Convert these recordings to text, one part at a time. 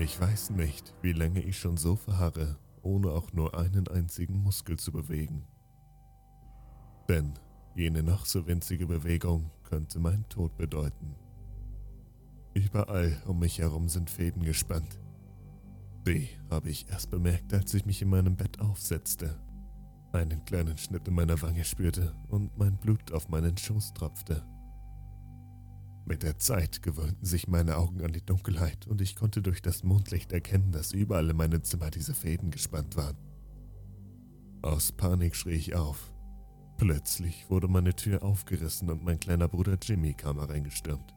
Ich weiß nicht, wie lange ich schon so verharre, ohne auch nur einen einzigen Muskel zu bewegen. Denn jene noch so winzige Bewegung könnte mein Tod bedeuten. Überall um mich herum sind Fäden gespannt. Die habe ich erst bemerkt, als ich mich in meinem Bett aufsetzte, einen kleinen Schnitt in meiner Wange spürte und mein Blut auf meinen Schoß tropfte. Mit der Zeit gewöhnten sich meine Augen an die Dunkelheit und ich konnte durch das Mondlicht erkennen, dass überall in meinem Zimmer diese Fäden gespannt waren. Aus Panik schrie ich auf. Plötzlich wurde meine Tür aufgerissen und mein kleiner Bruder Jimmy kam hereingestürmt.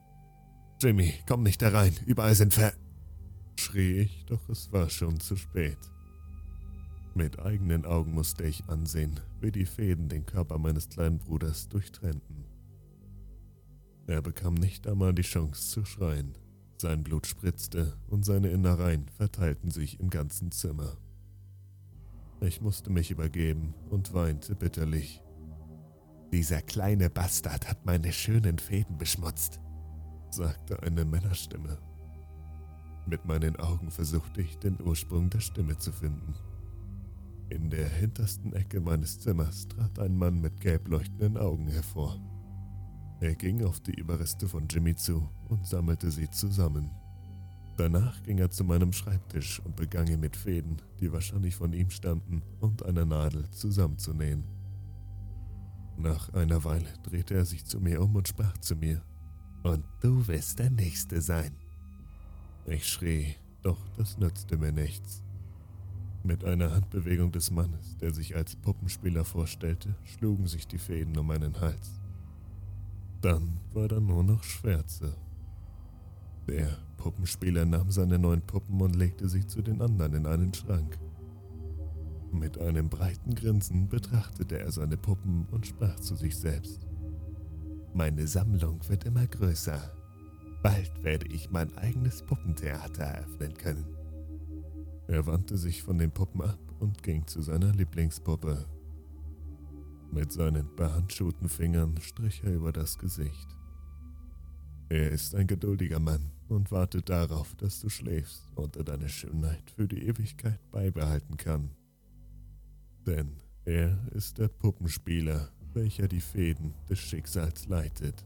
Jimmy, komm nicht herein, überall sind Ver... schrie ich, doch es war schon zu spät. Mit eigenen Augen musste ich ansehen, wie die Fäden den Körper meines kleinen Bruders durchtrennten. Er bekam nicht einmal die Chance zu schreien. Sein Blut spritzte und seine Innereien verteilten sich im ganzen Zimmer. Ich musste mich übergeben und weinte bitterlich. Dieser kleine Bastard hat meine schönen Fäden beschmutzt, sagte eine Männerstimme. Mit meinen Augen versuchte ich, den Ursprung der Stimme zu finden. In der hintersten Ecke meines Zimmers trat ein Mann mit gelb leuchtenden Augen hervor. Er ging auf die Überreste von Jimmy zu und sammelte sie zusammen. Danach ging er zu meinem Schreibtisch und begann ihn mit Fäden, die wahrscheinlich von ihm stammten, und einer Nadel zusammenzunähen. Nach einer Weile drehte er sich zu mir um und sprach zu mir, Und du wirst der Nächste sein. Ich schrie, doch das nützte mir nichts. Mit einer Handbewegung des Mannes, der sich als Puppenspieler vorstellte, schlugen sich die Fäden um meinen Hals. Dann war da nur noch Schwärze. Der Puppenspieler nahm seine neuen Puppen und legte sie zu den anderen in einen Schrank. Mit einem breiten Grinsen betrachtete er seine Puppen und sprach zu sich selbst. Meine Sammlung wird immer größer. Bald werde ich mein eigenes Puppentheater eröffnen können. Er wandte sich von den Puppen ab und ging zu seiner Lieblingspuppe, mit seinen behandschuhten Fingern strich er über das Gesicht. Er ist ein geduldiger Mann und wartet darauf, dass du schläfst und er deine Schönheit für die Ewigkeit beibehalten kann. Denn er ist der Puppenspieler, welcher die Fäden des Schicksals leitet.